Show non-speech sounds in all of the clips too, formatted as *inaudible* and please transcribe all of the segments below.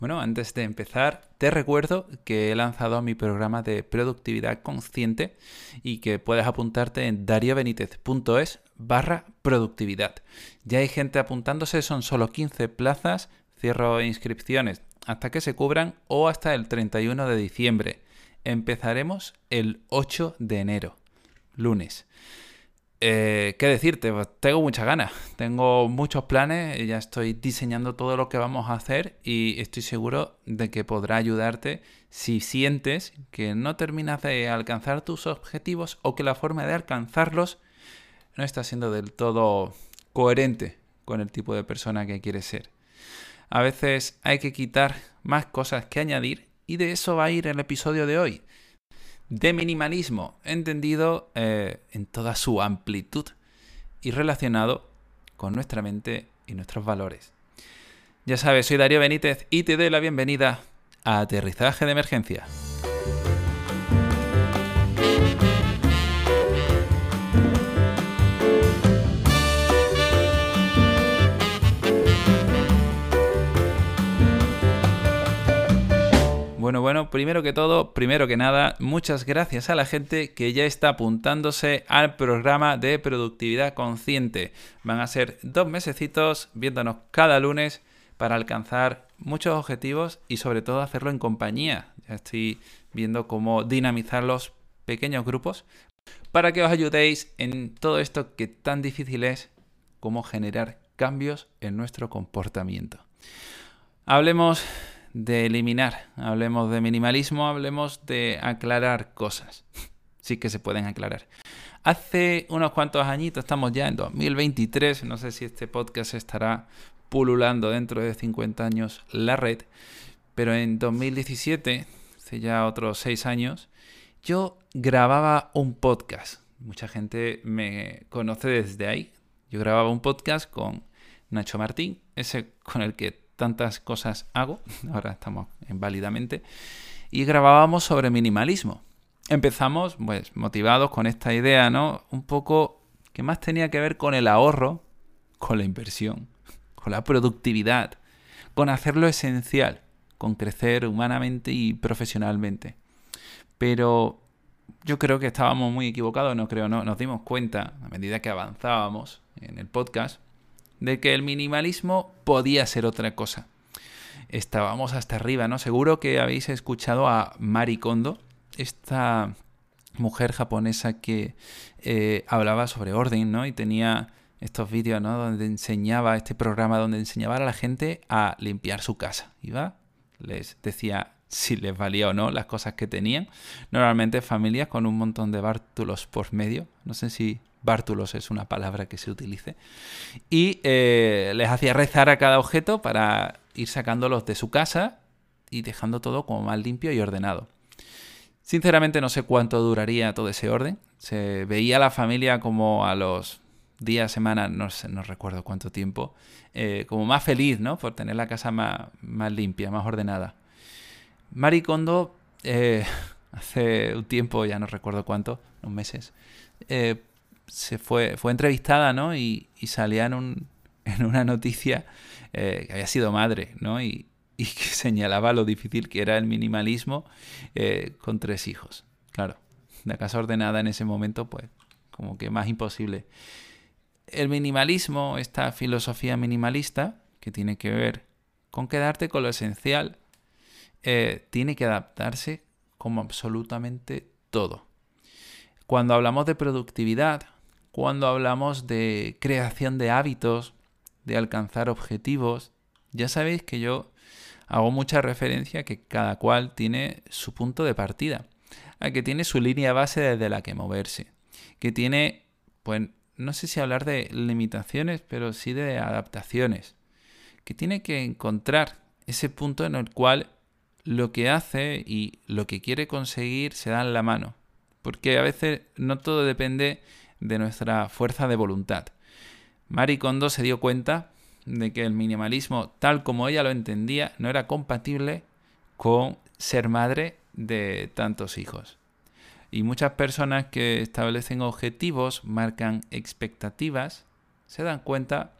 Bueno, antes de empezar, te recuerdo que he lanzado mi programa de productividad consciente y que puedes apuntarte en dariobenitez.es barra productividad. Ya hay gente apuntándose, son solo 15 plazas, cierro inscripciones hasta que se cubran o hasta el 31 de diciembre. Empezaremos el 8 de enero, lunes. Eh, ¿Qué decirte? Pues tengo muchas ganas, tengo muchos planes, ya estoy diseñando todo lo que vamos a hacer y estoy seguro de que podrá ayudarte si sientes que no terminas de alcanzar tus objetivos o que la forma de alcanzarlos no está siendo del todo coherente con el tipo de persona que quieres ser. A veces hay que quitar más cosas que añadir y de eso va a ir el episodio de hoy de minimalismo, entendido eh, en toda su amplitud y relacionado con nuestra mente y nuestros valores. Ya sabes, soy Darío Benítez y te doy la bienvenida a Aterrizaje de Emergencia. Primero que todo, primero que nada, muchas gracias a la gente que ya está apuntándose al programa de productividad consciente. Van a ser dos mesecitos viéndonos cada lunes para alcanzar muchos objetivos y sobre todo hacerlo en compañía. Ya estoy viendo cómo dinamizar los pequeños grupos para que os ayudéis en todo esto que tan difícil es como generar cambios en nuestro comportamiento. Hablemos de eliminar, hablemos de minimalismo, hablemos de aclarar cosas. sí que se pueden aclarar. Hace unos cuantos añitos, estamos ya en 2023, no sé si este podcast estará pululando dentro de 50 años la red, pero en 2017, hace ya otros 6 años, yo grababa un podcast. Mucha gente me conoce desde ahí. Yo grababa un podcast con Nacho Martín, ese con el que tantas cosas hago, *laughs* ahora estamos en válidamente, y grabábamos sobre minimalismo. Empezamos, pues, motivados con esta idea, ¿no? Un poco que más tenía que ver con el ahorro, con la inversión, con la productividad, con hacer lo esencial, con crecer humanamente y profesionalmente. Pero yo creo que estábamos muy equivocados, no creo, no, nos dimos cuenta a medida que avanzábamos en el podcast de que el minimalismo podía ser otra cosa. Estábamos hasta arriba, ¿no? Seguro que habéis escuchado a Mari Kondo, esta mujer japonesa que eh, hablaba sobre orden, ¿no? Y tenía estos vídeos, ¿no? Donde enseñaba, este programa donde enseñaba a la gente a limpiar su casa. Iba, les decía si les valía o no las cosas que tenían. Normalmente familias con un montón de bártulos por medio. No sé si bártulos es una palabra que se utilice. Y eh, les hacía rezar a cada objeto para ir sacándolos de su casa y dejando todo como más limpio y ordenado. Sinceramente no sé cuánto duraría todo ese orden. Se veía la familia como a los días, semanas, no, sé, no recuerdo cuánto tiempo, eh, como más feliz, ¿no? Por tener la casa más, más limpia, más ordenada. Maricondo, eh, *laughs* hace un tiempo, ya no recuerdo cuánto, unos meses, eh, se fue, fue entrevistada, ¿no? Y, salía en, un, *laughs* en, una noticia eh, que había sido madre, ¿no? Y, y, que *laughs* señalaba lo difícil que era el minimalismo con tres hijos. Claro, la casa ordenada en ese momento, pues, como que más imposible. El minimalismo, esta filosofía minimalista, que tiene que ver con quedarte con lo esencial, eh, tiene que adaptarse como absolutamente todo. Cuando hablamos de productividad, cuando hablamos de creación de hábitos, de alcanzar objetivos, ya sabéis que yo hago mucha referencia que cada cual tiene su punto de partida, a que tiene su línea base desde la que moverse, que tiene, pues, no sé si hablar de limitaciones, pero sí de adaptaciones, que tiene que encontrar ese punto en el cual lo que hace y lo que quiere conseguir se dan la mano. Porque a veces no todo depende de nuestra fuerza de voluntad. Marie Kondo se dio cuenta de que el minimalismo, tal como ella lo entendía, no era compatible con ser madre de tantos hijos. Y muchas personas que establecen objetivos, marcan expectativas, se dan cuenta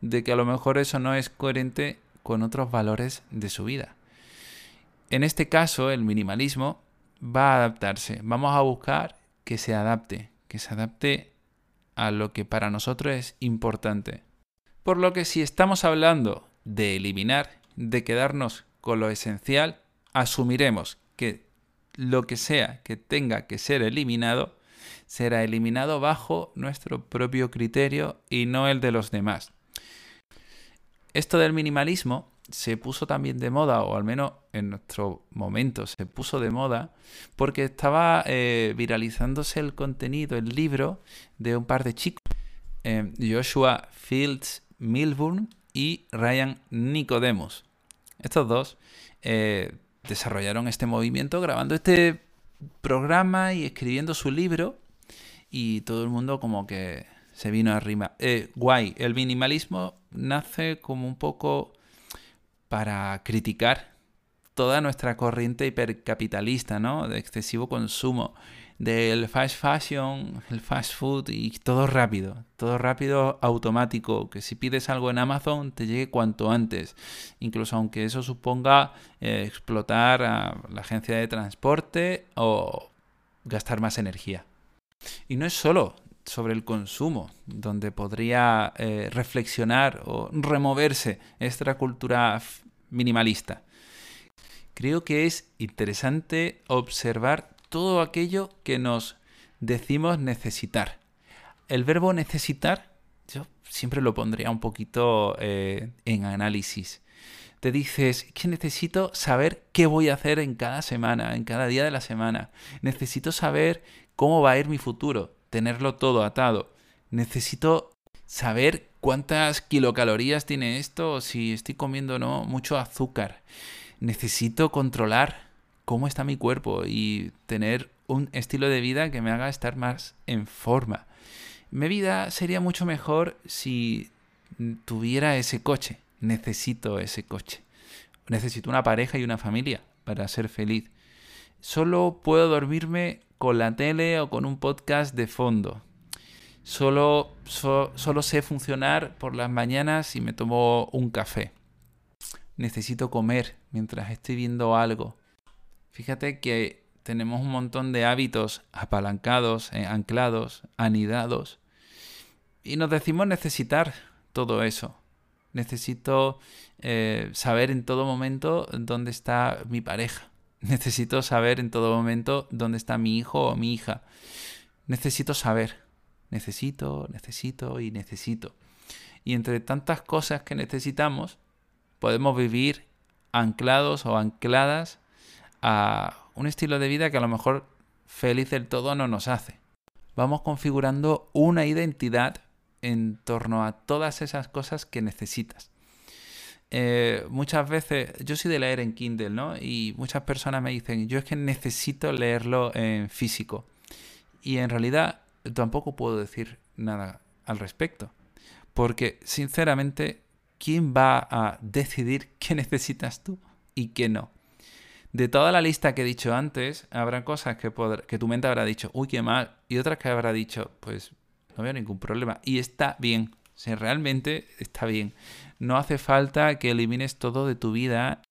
de que a lo mejor eso no es coherente con otros valores de su vida En este caso, el minimalismo va a adaptarse. Vamos a buscar que se adapte, que se adapte a lo que para nosotros es importante. Por lo que si estamos hablando de eliminar, de quedarnos con lo esencial, asumiremos que lo que sea que tenga que ser eliminado será eliminado bajo nuestro propio criterio y no el de los demás. Esto del minimalismo se puso también de moda, o al menos en nuestro momento se puso de moda, porque estaba eh, viralizándose el contenido, el libro de un par de chicos, eh, Joshua Fields Milburn y Ryan Nicodemus. Estos dos eh, desarrollaron este movimiento grabando este programa y escribiendo su libro y todo el mundo como que se vino arriba. Eh, guay, el minimalismo nace como un poco para criticar toda nuestra corriente hipercapitalista, ¿no? De excesivo consumo del fast fashion, el fast food y todo rápido, todo rápido automático, que si pides algo en Amazon te llegue cuanto antes, incluso aunque eso suponga eh, explotar a la agencia de transporte o gastar más energía. Y no es solo sobre el consumo, donde podría eh, reflexionar o removerse esta cultura minimalista. Creo que es interesante observar todo aquello que nos decimos necesitar. El verbo necesitar, yo siempre lo pondría un poquito eh, en análisis. Te dices que necesito saber qué voy a hacer en cada semana, en cada día de la semana. Necesito saber cómo va a ir mi futuro, tenerlo todo atado. Necesito saber cuántas kilocalorías tiene esto, si estoy comiendo o no mucho azúcar. Necesito controlar cómo está mi cuerpo y tener un estilo de vida que me haga estar más en forma. Mi vida sería mucho mejor si tuviera ese coche. Necesito ese coche. Necesito una pareja y una familia para ser feliz. Solo puedo dormirme con la tele o con un podcast de fondo. Solo, solo sé funcionar por las mañanas si me tomo un café. Necesito comer mientras estoy viendo algo. Fíjate que tenemos un montón de hábitos apalancados, eh, anclados, anidados. Y nos decimos necesitar todo eso. Necesito eh, saber en todo momento dónde está mi pareja. Necesito saber en todo momento dónde está mi hijo o mi hija. Necesito saber. Necesito, necesito y necesito. Y entre tantas cosas que necesitamos, podemos vivir anclados o ancladas a un estilo de vida que a lo mejor feliz del todo no nos hace. Vamos configurando una identidad en torno a todas esas cosas que necesitas. Eh, muchas veces, yo soy de leer en Kindle, ¿no? Y muchas personas me dicen, yo es que necesito leerlo en físico. Y en realidad tampoco puedo decir nada al respecto. Porque, sinceramente, ¿quién va a decidir *laughs* qué necesitas tú y qué no? de toda la lista que he dicho antes, habrá cosas que, tu mente habrá dicho, uy, qué mal, y otras que habrá dicho, pues no veo ningún problema. Y está bien, o realmente está bien. No hace falta que elimines todo de tu vida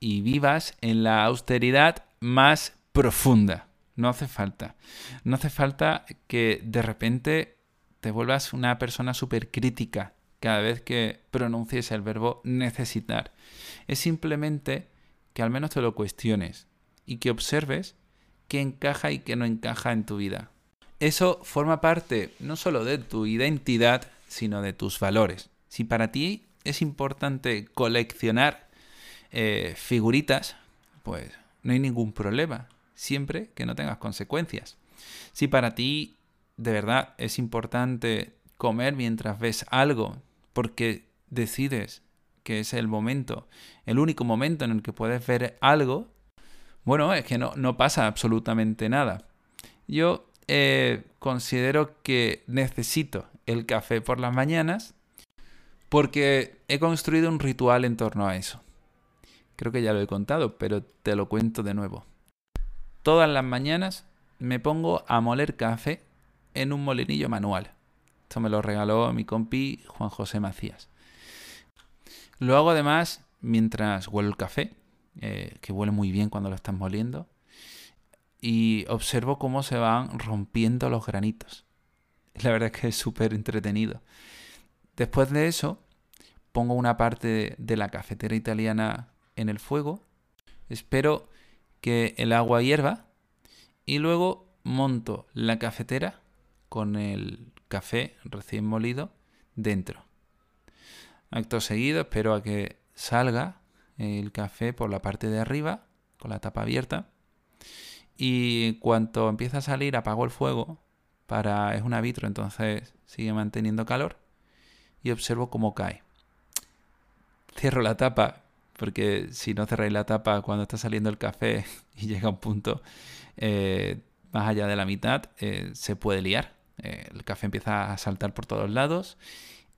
y vivas en la austeridad más profunda. No hace falta. No hace falta que de repente te vuelvas una persona súper crítica cada vez que pronuncies el verbo necesitar. Es simplemente que al menos te lo cuestiones y que observes qué encaja y qué no encaja en tu vida. Eso forma parte no solo de tu identidad, sino de tus valores. Si para ti es importante coleccionar eh, figuritas, pues no hay ningún problema, siempre que no tengas consecuencias. Si para ti de verdad es importante comer mientras ves algo, porque decides que es el momento, el único momento en el que puedes ver algo, bueno, es que no, pasa absolutamente nada. Yo eh, considero que necesito el café por las mañanas porque he construido un ritual en torno a eso. Creo que ya lo he contado, pero te lo cuento de nuevo. Todas las mañanas me pongo a moler café en un molinillo manual. Esto me lo regaló mi compi Juan José Macías. Lo hago además mientras huelo el café eh, que huele muy bien cuando lo estás moliendo. Y observo cómo se van rompiendo los granitos. La verdad es que es súper entretenido. Después de eso, pongo una parte de la cafetera italiana en el fuego. Espero que el agua hierva. Y luego monto la cafetera con el café recién molido dentro. Acto seguido espero a que salga el café por la parte de arriba con la tapa abierta y cuanto empieza a salir apago el fuego para es un vitro entonces sigue manteniendo calor y observo cómo cae cierro la tapa porque si no cerráis la tapa cuando está saliendo el café *laughs* y llega un punto eh, más allá de la mitad eh, se puede liar eh, el café empieza a saltar por todos lados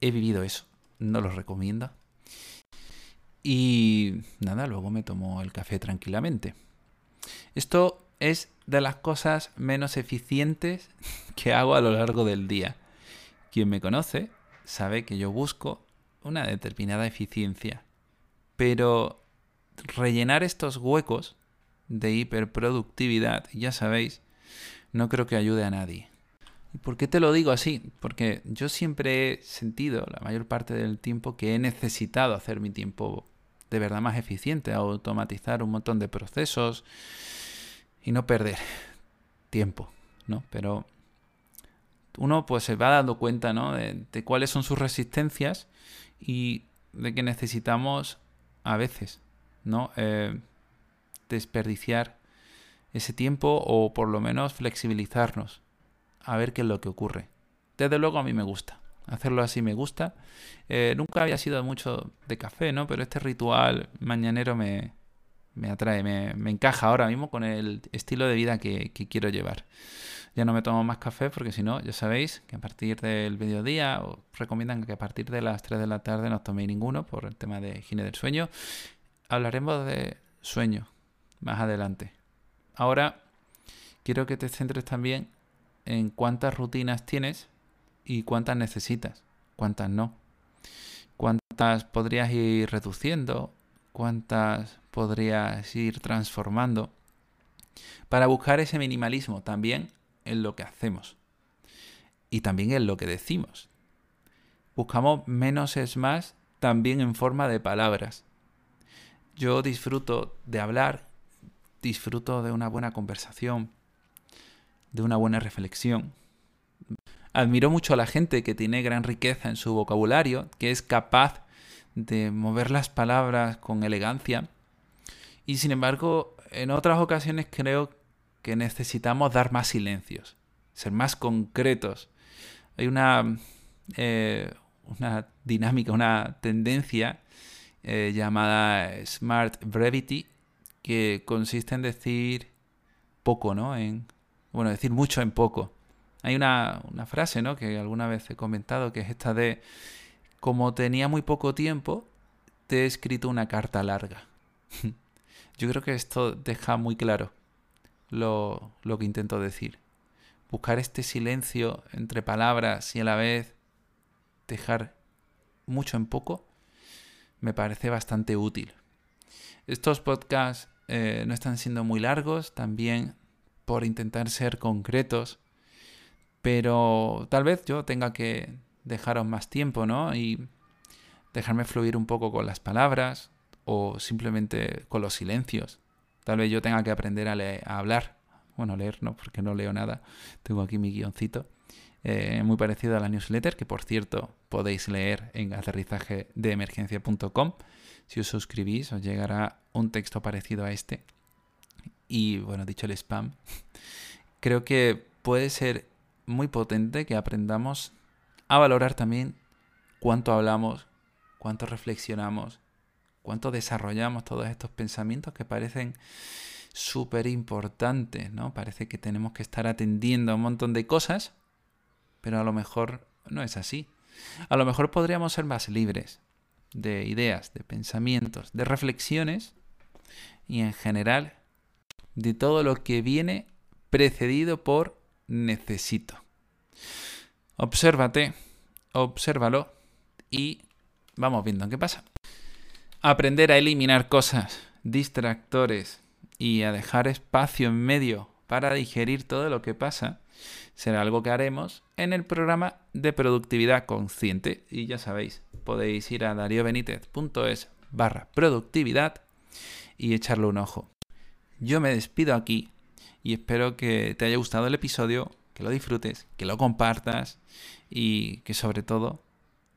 he vivido eso no lo recomiendo y nada, luego me tomo el café tranquilamente. Esto es de las cosas menos eficientes *laughs* que hago a lo largo del día. Quien me conoce sabe que yo busco una determinada eficiencia. Pero rellenar estos huecos de hiperproductividad, ya sabéis, no creo que ayude a nadie. ¿Y por qué te lo digo así? Porque yo siempre he sentido, la mayor parte del tiempo, que he necesitado hacer mi tiempo de verdad más eficiente, automatizar un montón de procesos y no perder tiempo, ¿no? Pero uno pues se va dando cuenta, ¿no? De, cuáles son sus resistencias y de que necesitamos a veces, ¿no? Eh, desperdiciar ese tiempo o por lo menos flexibilizarnos a ver qué es lo que ocurre. Desde luego a mí me gusta hacerlo así me gusta. Eh, nunca había sido mucho de café, ¿no? Pero este ritual mañanero me, me atrae, me, me, encaja ahora mismo con el estilo de vida que, que, quiero llevar. Ya no me tomo más café porque si no, ya sabéis que a partir del mediodía, os recomiendan que a partir de las 3 de la tarde no os toméis ninguno por el tema de higiene del sueño. Hablaremos de sueño más adelante. Ahora quiero que te centres también en cuántas rutinas tienes y cuántas necesitas, cuántas no. Cuántas podrías ir reduciendo, cuántas podrías ir transformando para buscar ese minimalismo también en lo que hacemos y también en lo que decimos. Buscamos menos es más también en forma de palabras. Yo disfruto de hablar, disfruto de una buena conversación, de una buena reflexión, Admiro mucho a la gente que tiene gran riqueza en su vocabulario, que es capaz de mover las palabras con elegancia. Y sin embargo, en otras ocasiones creo que necesitamos dar más silencios, ser más concretos. Hay una, eh, una dinámica, una tendencia eh, llamada Smart Brevity, que consiste en decir poco, ¿no? En, bueno, decir mucho en poco. Hay una, frase, ¿no? Que alguna vez he comentado, que es esta de, como tenía muy poco tiempo, te he escrito una carta larga. *laughs* Yo creo que esto deja muy claro lo, lo que intento decir. Buscar este silencio entre palabras y a la vez dejar mucho en poco me parece bastante útil. Estos podcasts eh, no están siendo muy largos, también por intentar ser concretos pero tal vez yo tenga que dejaros más tiempo, ¿no? Y dejarme fluir un poco con las palabras o simplemente con los silencios. Tal vez yo tenga que aprender a, hablar. Bueno, leer no, porque no leo nada. Tengo aquí mi guioncito. Eh, muy parecido a la newsletter, que por cierto podéis leer en aterrizaje de emergencia.com. Si os suscribís, os llegará un texto parecido a este. Y bueno, dicho el spam, *laughs* creo que puede ser muy potente que aprendamos a valorar también cuánto hablamos, cuánto reflexionamos, cuánto desarrollamos todos estos pensamientos que parecen súper importantes, ¿no? Parece que tenemos que estar atendiendo a un montón de cosas, pero a lo mejor no es así. A lo mejor podríamos ser más libres de ideas, de pensamientos, de reflexiones y en general de todo lo que viene precedido por necesito. Obsérvate, obsérvalo y vamos viendo qué pasa. Aprender a eliminar cosas distractores y a dejar espacio en medio para digerir todo lo que pasa, será algo que haremos en el programa de productividad consciente. Y ya sabéis, podéis ir a dariobenitez.es barra productividad y echarle un ojo. Yo me despido aquí y espero que te haya gustado el episodio, que lo disfrutes, que lo compartas y que sobre todo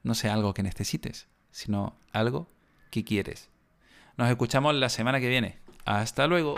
no sea algo que necesites, sino algo que quieres. Nos escuchamos la semana que viene. Hasta luego.